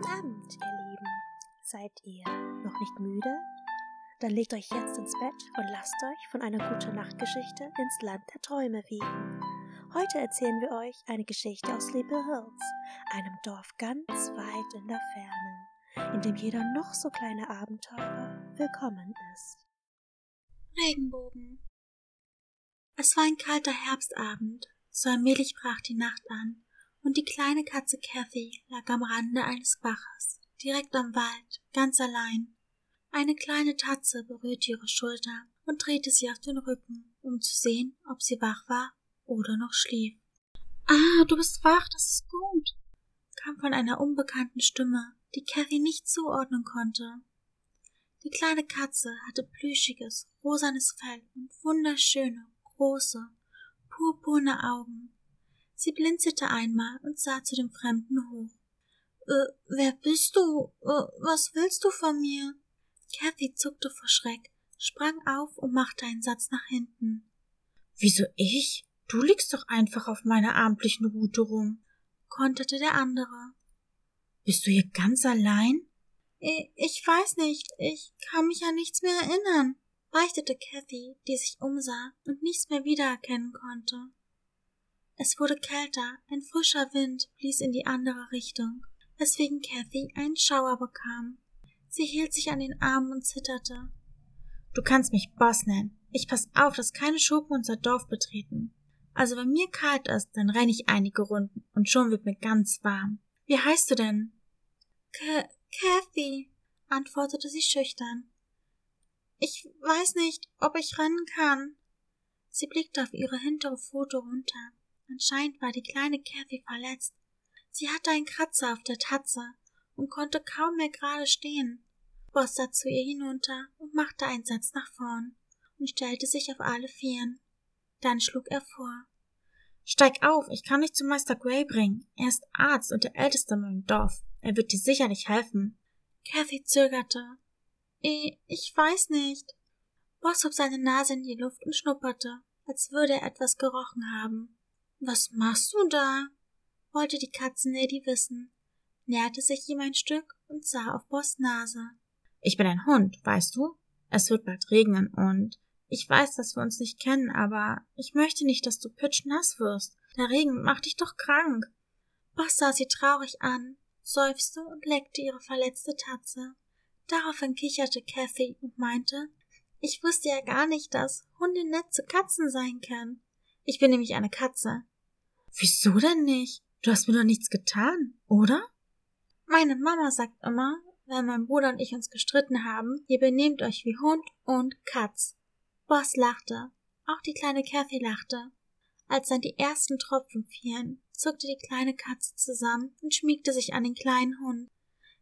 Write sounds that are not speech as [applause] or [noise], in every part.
Guten Abend, ihr Lieben. Seid ihr noch nicht müde? Dann legt euch jetzt ins Bett und lasst euch von einer guten Nachtgeschichte ins Land der Träume wiegen. Heute erzählen wir euch eine Geschichte aus Sleepy Hills, einem Dorf ganz weit in der Ferne, in dem jeder noch so kleine Abenteurer willkommen ist. Regenbogen. Es war ein kalter Herbstabend, so allmählich brach die Nacht an, und die kleine Katze Kathy lag am Rande eines Baches, direkt am Wald, ganz allein. Eine kleine Tatze berührte ihre Schulter und drehte sie auf den Rücken, um zu sehen, ob sie wach war oder noch schlief. Ah, du bist wach, das ist gut, kam von einer unbekannten Stimme, die Carrie nicht zuordnen konnte. Die kleine Katze hatte plüschiges, rosanes Fell und wunderschöne, große, purpurne Augen. Sie blinzelte einmal und sah zu dem Fremden hoch. Äh, wer bist du? Äh, was willst du von mir? Kathy zuckte vor Schreck, sprang auf und machte einen Satz nach hinten. Wieso ich? Du liegst doch einfach auf meiner abendlichen Route rum, konterte der andere. Bist du hier ganz allein? Ich weiß nicht, ich kann mich an nichts mehr erinnern, beichtete Kathy, die sich umsah und nichts mehr wiedererkennen konnte. Es wurde kälter, ein frischer Wind blies in die andere Richtung, weswegen Kathy einen Schauer bekam. Sie hielt sich an den Armen und zitterte. Du kannst mich Boss nennen. Ich pass auf, dass keine Schurken unser Dorf betreten. Also wenn mir kalt ist, dann renn ich einige Runden und schon wird mir ganz warm. Wie heißt du denn? K Kathy, antwortete sie schüchtern. Ich weiß nicht, ob ich rennen kann. Sie blickte auf ihre hintere Pfote runter. Anscheinend war die kleine Kathy verletzt. Sie hatte einen Kratzer auf der Tatze und konnte kaum mehr gerade stehen. Boss sah zu ihr hinunter und machte einen Satz nach vorn und stellte sich auf alle Vieren. Dann schlug er vor. Steig auf, ich kann dich zu Meister Gray bringen. Er ist Arzt und der älteste meinem Dorf. Er wird dir sicherlich helfen. Kathy zögerte. Ich weiß nicht. Boss hob seine Nase in die Luft und schnupperte, als würde er etwas gerochen haben. Was machst du da? wollte die Katzenlady wissen, näherte sich ihm ein Stück und sah auf Boss Nase. Ich bin ein Hund, weißt du? Es wird bald regnen und ich weiß, dass wir uns nicht kennen, aber ich möchte nicht, dass du pitschnass wirst. Der Regen macht dich doch krank. Boss sah sie traurig an, seufzte und leckte ihre verletzte Tatze. Daraufhin kicherte Kathy und meinte, ich wusste ja gar nicht, dass Hunde nett zu Katzen sein können. Ich bin nämlich eine Katze. Wieso denn nicht? Du hast mir doch nichts getan, oder? Meine Mama sagt immer, wenn mein Bruder und ich uns gestritten haben, ihr benehmt euch wie Hund und Katz. Boss lachte. Auch die kleine Kathy lachte. Als dann die ersten Tropfen fielen, zuckte die kleine Katze zusammen und schmiegte sich an den kleinen Hund.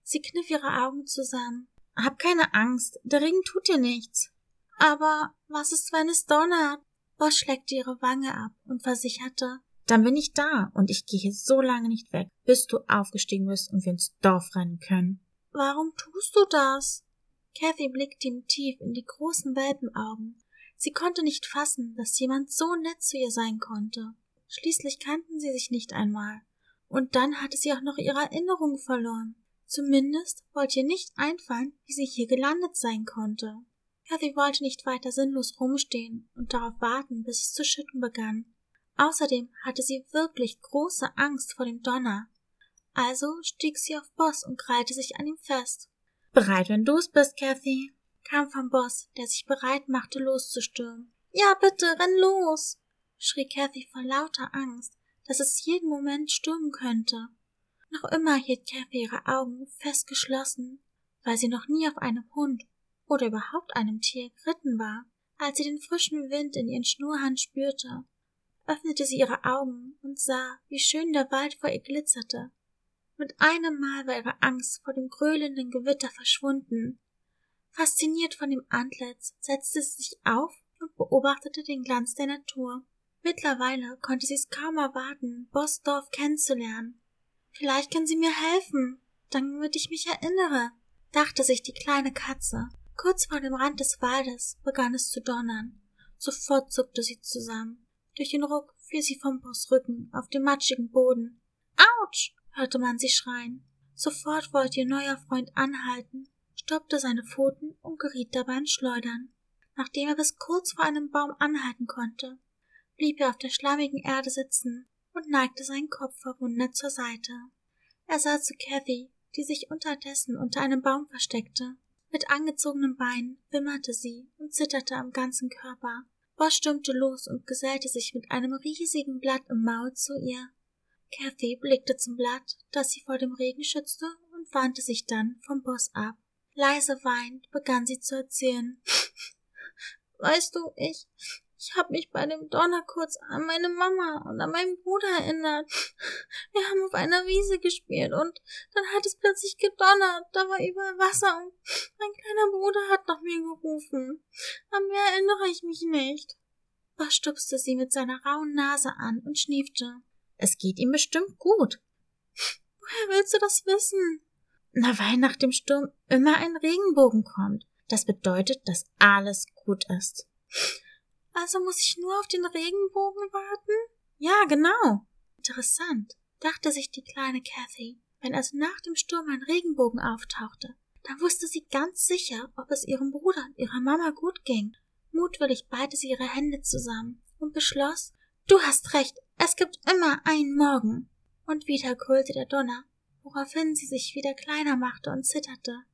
Sie kniff ihre Augen zusammen. Hab keine Angst, der Regen tut dir nichts. Aber was ist, wenn es donnert? Boss schleckte ihre Wange ab und versicherte, dann bin ich da und ich gehe so lange nicht weg, bis du aufgestiegen bist und wir ins Dorf rennen können. Warum tust du das? Kathy blickte ihm tief in die großen Welpenaugen. Sie konnte nicht fassen, dass jemand so nett zu ihr sein konnte. Schließlich kannten sie sich nicht einmal. Und dann hatte sie auch noch ihre Erinnerung verloren. Zumindest wollte ihr nicht einfallen, wie sie hier gelandet sein konnte. Kathy wollte nicht weiter sinnlos rumstehen und darauf warten, bis es zu schütten begann. Außerdem hatte sie wirklich große Angst vor dem Donner. Also stieg sie auf Boss und krallte sich an ihm fest. Bereit, wenn du's bist, Kathy, kam vom Boss, der sich bereit machte, loszustürmen. Ja, bitte, renn los! schrie Kathy vor lauter Angst, dass es jeden Moment stürmen könnte. Noch immer hielt Kathy ihre Augen fest geschlossen, weil sie noch nie auf einem Hund oder überhaupt einem Tier geritten war. Als sie den frischen Wind in ihren Schnurrhand spürte, öffnete sie ihre Augen und sah, wie schön der Wald vor ihr glitzerte. Mit einem Mal war ihre Angst vor dem gröhlenden Gewitter verschwunden. Fasziniert von dem Antlitz setzte sie sich auf und beobachtete den Glanz der Natur. Mittlerweile konnte sie es kaum erwarten, Bosdorf kennenzulernen. Vielleicht kann sie mir helfen, damit ich mich erinnere, dachte sich die kleine Katze. Kurz vor dem Rand des Waldes begann es zu donnern. Sofort zuckte sie zusammen. Durch den Ruck fiel sie vom Boss Rücken auf den matschigen Boden. Autsch! hörte man sie schreien. Sofort wollte ihr neuer Freund anhalten, stoppte seine Pfoten und geriet dabei ins Schleudern. Nachdem er bis kurz vor einem Baum anhalten konnte, blieb er auf der schlammigen Erde sitzen und neigte seinen Kopf verwundert zur Seite. Er sah zu Cathy, die sich unterdessen unter einem Baum versteckte. Mit angezogenen Beinen wimmerte sie und zitterte am ganzen Körper. Boss stürmte los und gesellte sich mit einem riesigen Blatt im Maul zu ihr. Cathy blickte zum Blatt, das sie vor dem Regen schützte, und wandte sich dann vom Boss ab. Leise weinend begann sie zu erzählen. [laughs] Weißt du, ich, ich habe mich bei dem Donner kurz an meine Mama und an meinen Bruder erinnert. [laughs] Wir haben auf einer Wiese gespielt und dann hat es plötzlich gedonnert. Da war überall Wasser und mein kleiner Bruder hat nach mir gerufen. An mehr erinnere ich mich nicht. Boss stupste sie mit seiner rauen Nase an und schniefte. Es geht ihm bestimmt gut. [laughs] Woher willst du das wissen? Na, weil nach dem Sturm immer ein Regenbogen kommt. Das bedeutet, dass alles gut ist. Also muss ich nur auf den Regenbogen warten? Ja, genau. Interessant, dachte sich die kleine Cathy. Wenn also nach dem Sturm ein Regenbogen auftauchte, dann wusste sie ganz sicher, ob es ihrem Bruder und ihrer Mama gut ging. Mutwillig ballte sie ihre Hände zusammen und beschloss, du hast recht, es gibt immer einen Morgen. Und wieder grölte der Donner, woraufhin sie sich wieder kleiner machte und zitterte.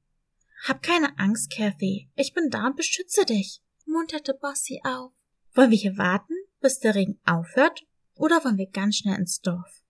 Hab keine Angst, Cathy. Ich bin da und beschütze dich, munterte Bossy auf. Wollen wir hier warten, bis der Regen aufhört, oder wollen wir ganz schnell ins Dorf?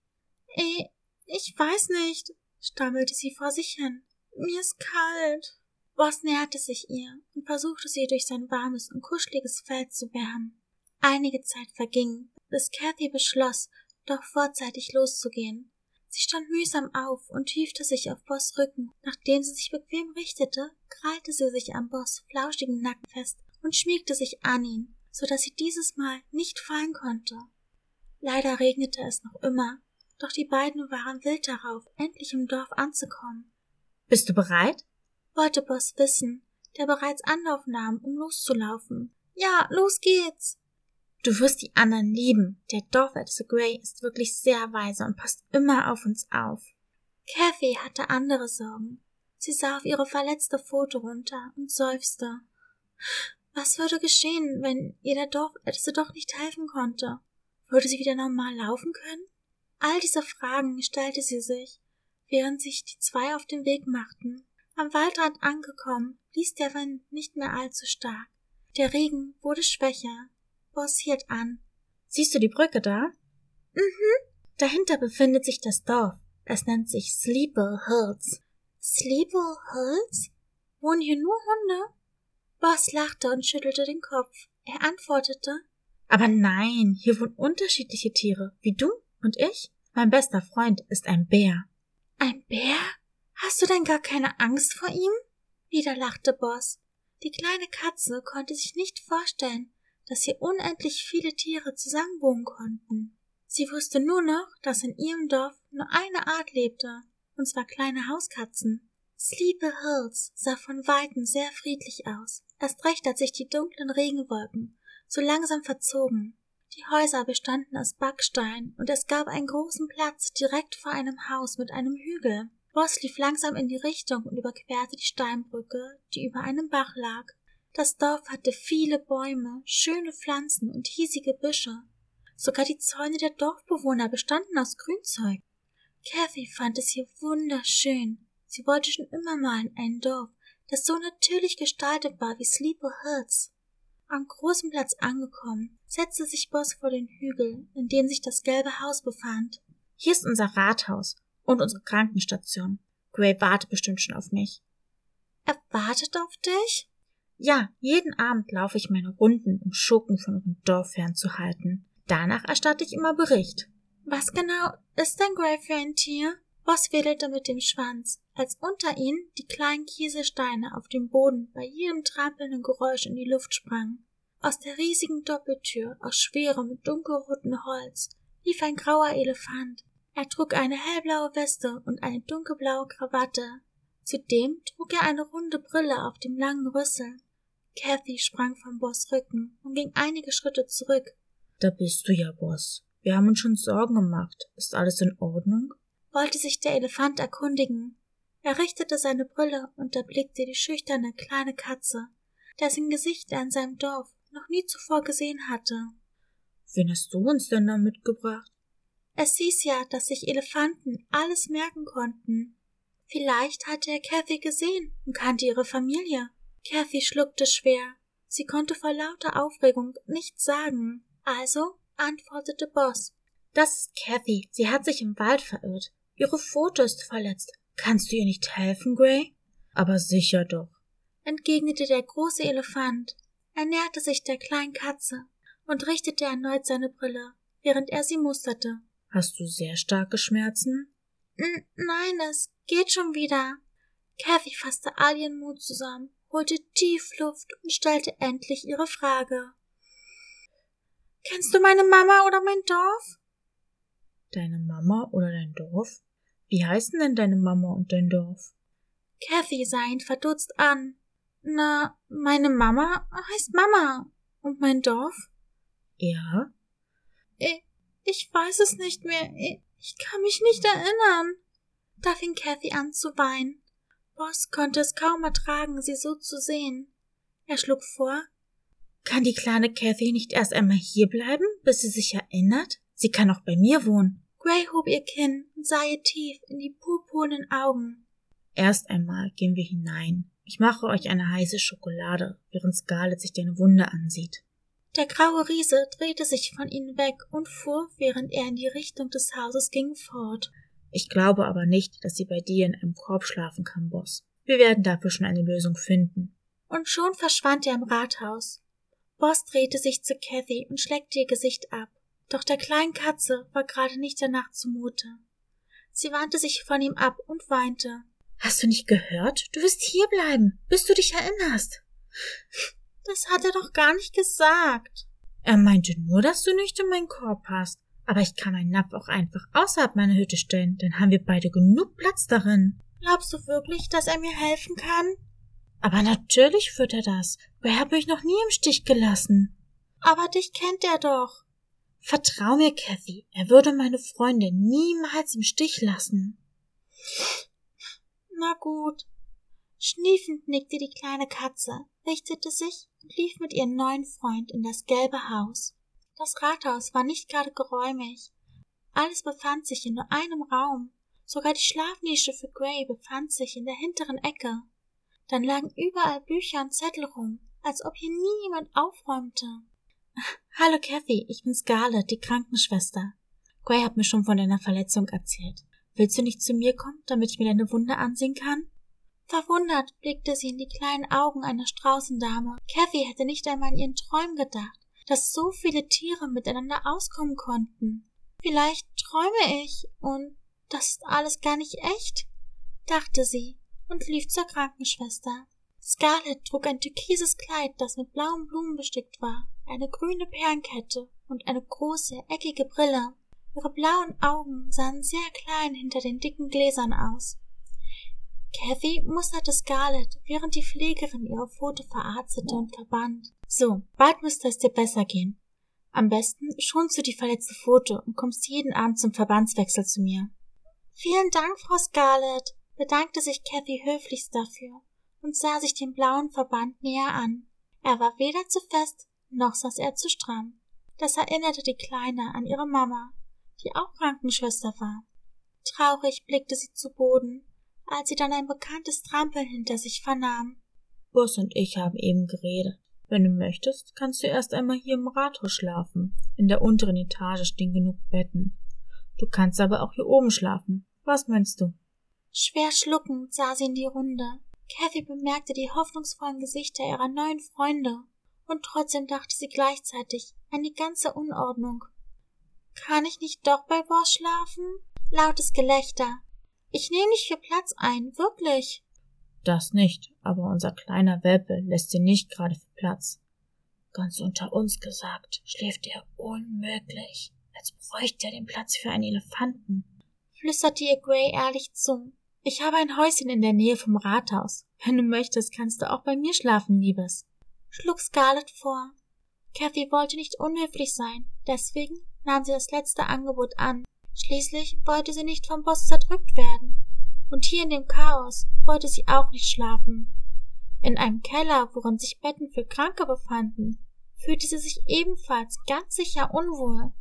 Eh, ich weiß nicht, stammelte sie vor sich hin. Mir ist kalt. Boss näherte sich ihr und versuchte sie durch sein warmes und kuscheliges Fell zu wärmen. Einige Zeit verging, bis Cathy beschloss, doch vorzeitig loszugehen. Sie stand mühsam auf und hiefte sich auf Boss Rücken. Nachdem sie sich bequem richtete, krallte sie sich am Boss flauschigen Nacken fest und schmiegte sich an ihn so dass sie dieses Mal nicht fallen konnte. Leider regnete es noch immer, doch die beiden waren wild darauf, endlich im Dorf anzukommen. Bist du bereit? wollte Boss wissen, der bereits Anlauf nahm, um loszulaufen. Ja, los geht's! Du wirst die anderen lieben. Der Dorfälteste Gray ist wirklich sehr weise und passt immer auf uns auf. Kathy hatte andere Sorgen. Sie sah auf ihre verletzte Pfote runter und seufzte. Was würde geschehen, wenn ihr der Dorfälteste doch nicht helfen konnte? Würde sie wieder normal laufen können? All diese Fragen stellte sie sich, während sich die zwei auf den Weg machten. Am Waldrand angekommen, blies der Wind nicht mehr allzu stark. Der Regen wurde schwächer. Boss hielt an. Siehst du die Brücke da? Mhm. Dahinter befindet sich das Dorf. Es nennt sich Sleeper Hills. Sleeper Hills? Wohnen hier nur Hunde? Boss lachte und schüttelte den Kopf. Er antwortete Aber nein, hier wohnen unterschiedliche Tiere, wie du und ich. Mein bester Freund ist ein Bär. Ein Bär? Hast du denn gar keine Angst vor ihm? Wieder lachte Boss. Die kleine Katze konnte sich nicht vorstellen, dass hier unendlich viele Tiere zusammenwohnen konnten. Sie wusste nur noch, dass in ihrem Dorf nur eine Art lebte, und zwar kleine Hauskatzen. Sleepy Hills sah von weitem sehr friedlich aus erst recht als sich die dunklen Regenwolken so langsam verzogen. Die Häuser bestanden aus Backstein und es gab einen großen Platz direkt vor einem Haus mit einem Hügel. Ross lief langsam in die Richtung und überquerte die Steinbrücke, die über einem Bach lag. Das Dorf hatte viele Bäume, schöne Pflanzen und hiesige Büsche. Sogar die Zäune der Dorfbewohner bestanden aus Grünzeug. Kathy fand es hier wunderschön. Sie wollte schon immer mal in ein Dorf, das so natürlich gestaltet war wie Sleeper Hills. Am großen Platz angekommen, setzte sich Boss vor den Hügel, in dem sich das gelbe Haus befand. Hier ist unser Rathaus und unsere Krankenstation. Gray wartet bestimmt schon auf mich. Er wartet auf dich? Ja, jeden Abend laufe ich meine Runden, um Schurken von unserem Dorf fernzuhalten. Danach erstatte ich immer Bericht. Was genau ist denn Gray für ein Tier? Boss wedelte mit dem Schwanz, als unter ihnen die kleinen Kieselsteine auf dem Boden bei jedem trampelnden Geräusch in die Luft sprangen. Aus der riesigen Doppeltür aus schwerem, dunkelrotem Holz lief ein grauer Elefant. Er trug eine hellblaue Weste und eine dunkelblaue Krawatte. Zudem trug er eine runde Brille auf dem langen Rüssel. Kathy sprang vom Boss Rücken und ging einige Schritte zurück. Da bist du ja, Boss. Wir haben uns schon Sorgen gemacht. Ist alles in Ordnung? Wollte sich der Elefant erkundigen, Er richtete seine Brille und erblickte die schüchterne kleine Katze, dessen Gesicht er in seinem Dorf noch nie zuvor gesehen hatte. Wen hast du uns denn da mitgebracht? Es hieß ja, dass sich Elefanten alles merken konnten. Vielleicht hatte er Kathy gesehen und kannte ihre Familie. Kathy schluckte schwer. Sie konnte vor lauter Aufregung nichts sagen. Also antwortete Boss. Das ist Kathy. Sie hat sich im Wald verirrt. Ihre Pfote ist verletzt. Kannst du ihr nicht helfen, Gray? Aber sicher doch, entgegnete der große Elefant. Er näherte sich der kleinen Katze und richtete erneut seine Brille, während er sie musterte. Hast du sehr starke Schmerzen? N nein, es geht schon wieder. Kathy fasste all ihren Mut zusammen, holte tief Luft und stellte endlich ihre Frage. Kennst du meine Mama oder mein Dorf? Deine Mama oder dein Dorf? Wie heißen denn deine Mama und dein Dorf? Kathy sah ihn verdutzt an. Na, meine Mama heißt Mama. Und mein Dorf? Ja. Ich, ich weiß es nicht mehr. Ich, ich kann mich nicht erinnern. Da fing Kathy an zu weinen. Boss konnte es kaum ertragen, sie so zu sehen. Er schlug vor, kann die kleine Kathy nicht erst einmal hier bleiben, bis sie sich erinnert? Sie kann auch bei mir wohnen. Gray hob ihr Kinn und sah ihr tief in die purpurnen Augen. Erst einmal gehen wir hinein. Ich mache euch eine heiße Schokolade, während Scarlett sich deine Wunde ansieht. Der graue Riese drehte sich von ihnen weg und fuhr, während er in die Richtung des Hauses ging, fort. Ich glaube aber nicht, dass sie bei dir in einem Korb schlafen kann, Boss. Wir werden dafür schon eine Lösung finden. Und schon verschwand er im Rathaus. Boss drehte sich zu Cathy und schleckte ihr Gesicht ab. Doch der kleinen Katze war gerade nicht danach zumute. Sie wandte sich von ihm ab und weinte. Hast du nicht gehört? Du wirst hier bleiben, bis du dich erinnerst. Das hat er doch gar nicht gesagt. Er meinte nur, dass du nicht in meinen Korb passt. Aber ich kann meinen Napf auch einfach außerhalb meiner Hütte stellen, dann haben wir beide genug Platz darin. Glaubst du wirklich, dass er mir helfen kann? Aber natürlich wird er das. Wer hat mich noch nie im Stich gelassen? Aber dich kennt er doch. Vertrau mir, Kathy, er würde meine Freunde niemals im Stich lassen. Na gut. Schniefend nickte die kleine Katze, richtete sich und lief mit ihrem neuen Freund in das gelbe Haus. Das Rathaus war nicht gerade geräumig. Alles befand sich in nur einem Raum. Sogar die Schlafnische für Gray befand sich in der hinteren Ecke. Dann lagen überall Bücher und Zettel rum, als ob hier nie jemand aufräumte. Hallo Kathy, ich bin Scarlett, die Krankenschwester. Gray hat mir schon von deiner Verletzung erzählt. Willst du nicht zu mir kommen, damit ich mir deine Wunde ansehen kann? Verwundert blickte sie in die kleinen Augen einer Straußendame. Kathy hätte nicht einmal in ihren Träumen gedacht, dass so viele Tiere miteinander auskommen konnten. Vielleicht träume ich und das ist alles gar nicht echt, dachte sie und lief zur Krankenschwester. Scarlett trug ein türkises Kleid, das mit blauen Blumen bestickt war, eine grüne Perlenkette und eine große, eckige Brille. Ihre blauen Augen sahen sehr klein hinter den dicken Gläsern aus. Kathy musterte Scarlett, während die Pflegerin ihre Pfote verarztete und verband. So, bald müsste es dir besser gehen. Am besten schonst du die verletzte Pfote und kommst jeden Abend zum Verbandswechsel zu mir. Vielen Dank, Frau Scarlett, bedankte sich Kathy höflichst dafür und sah sich den blauen Verband näher an. Er war weder zu fest, noch saß er zu stramm. Das erinnerte die Kleine an ihre Mama, die auch Krankenschwester war. Traurig blickte sie zu Boden, als sie dann ein bekanntes Trampeln hinter sich vernahm. Boss und ich haben eben geredet. Wenn du möchtest, kannst du erst einmal hier im Rathaus schlafen. In der unteren Etage stehen genug Betten. Du kannst aber auch hier oben schlafen. Was meinst du? Schwer schluckend sah sie in die Runde. Kathy bemerkte die hoffnungsvollen Gesichter ihrer neuen Freunde, und trotzdem dachte sie gleichzeitig an die ganze Unordnung. Kann ich nicht doch bei Boss schlafen? Lautes Gelächter. Ich nehme nicht viel Platz ein, wirklich. Das nicht, aber unser kleiner Welpe lässt sie nicht gerade viel Platz. Ganz unter uns gesagt, schläft er unmöglich, als bräuchte er den Platz für einen Elefanten, flüsterte ihr Gray ehrlich zu. Ich habe ein Häuschen in der Nähe vom Rathaus. Wenn du möchtest, kannst du auch bei mir schlafen, Liebes. Schlug Scarlett vor. Kathy wollte nicht unhöflich sein, deswegen nahm sie das letzte Angebot an. Schließlich wollte sie nicht vom Boss zerdrückt werden Und hier in dem Chaos wollte sie auch nicht schlafen. In einem Keller, worin sich Betten für Kranke befanden, fühlte sie sich ebenfalls ganz sicher unwohl.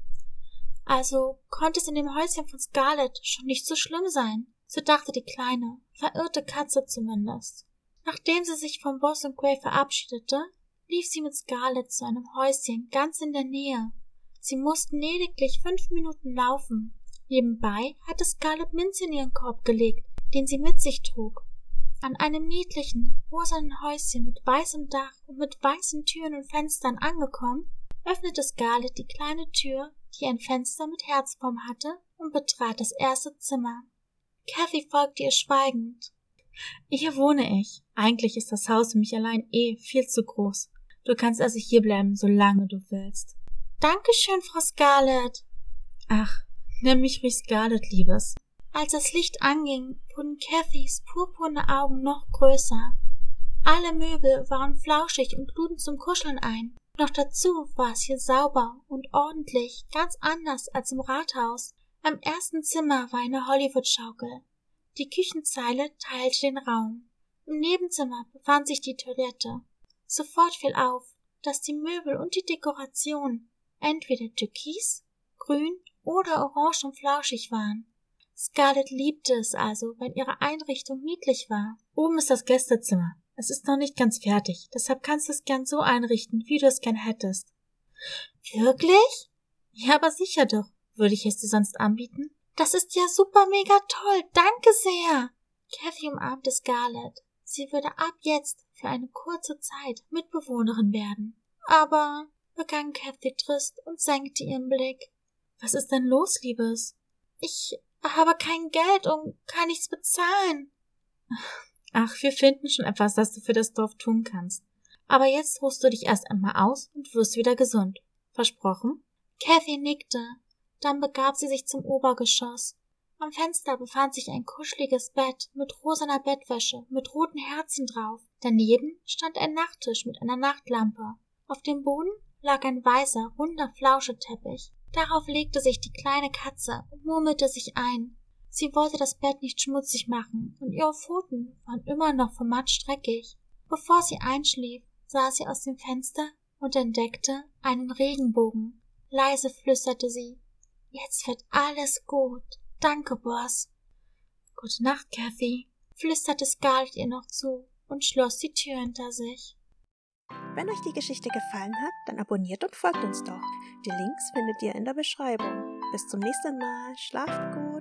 Also konnte es in dem Häuschen von Scarlett schon nicht so schlimm sein, so dachte die kleine, verirrte Katze zumindest. Nachdem sie sich vom Boss und Gray verabschiedete, lief sie mit Scarlett zu einem Häuschen ganz in der Nähe. Sie mussten lediglich fünf Minuten laufen. Nebenbei hatte Scarlett Minz in ihren Korb gelegt, den sie mit sich trug. An einem niedlichen, rosanen Häuschen mit weißem Dach und mit weißen Türen und Fenstern angekommen, öffnete Scarlett die kleine Tür, die ein Fenster mit Herzform hatte, und betrat das erste Zimmer. Kathy folgte ihr schweigend. Hier wohne ich. Eigentlich ist das Haus für mich allein eh viel zu groß. Du kannst also hier bleiben, solange du willst. Dankeschön, Frau Scarlett. Ach, nenn mich ruhig Scarlett, Liebes. Als das Licht anging, wurden Cathys purpurne Augen noch größer. Alle Möbel waren flauschig und luden zum Kuscheln ein. Noch dazu war es hier sauber und ordentlich, ganz anders als im Rathaus. Am ersten Zimmer war eine Hollywood-Schaukel. Die Küchenzeile teilte den Raum. Im Nebenzimmer befand sich die Toilette. Sofort fiel auf, dass die Möbel und die Dekoration entweder türkis, grün oder orange und flauschig waren. Scarlett liebte es also, wenn ihre Einrichtung niedlich war. Oben ist das Gästezimmer. Es ist noch nicht ganz fertig, deshalb kannst du es gern so einrichten, wie du es gern hättest. Wirklich? Ja, aber sicher doch. Würde ich es dir sonst anbieten? Das ist ja super mega toll. Danke sehr. Kathy umarmte Scarlett. Sie würde ab jetzt für eine kurze Zeit Mitbewohnerin werden. Aber, begann Kathy trist und senkte ihren Blick. Was ist denn los, Liebes? Ich habe kein Geld und kann nichts bezahlen. Ach, wir finden schon etwas, das du für das Dorf tun kannst. Aber jetzt ruhst du dich erst einmal aus und wirst wieder gesund. Versprochen? Kathy nickte. Dann begab sie sich zum Obergeschoss. Am Fenster befand sich ein kuscheliges Bett mit rosaner Bettwäsche mit roten Herzen drauf. Daneben stand ein Nachttisch mit einer Nachtlampe. Auf dem Boden lag ein weißer, runder Flauscheteppich. Darauf legte sich die kleine Katze und murmelte sich ein. Sie wollte das Bett nicht schmutzig machen, und ihre Pfoten waren immer noch vom Matt streckig. Bevor sie einschlief, sah sie aus dem Fenster und entdeckte einen Regenbogen. Leise flüsterte sie Jetzt wird alles gut. Danke, Boss. Gute Nacht, Kathy, flüsterte Scarlett ihr noch zu und schloss die Tür hinter sich. Wenn euch die Geschichte gefallen hat, dann abonniert und folgt uns doch. Die Links findet ihr in der Beschreibung. Bis zum nächsten Mal. Schlaft gut.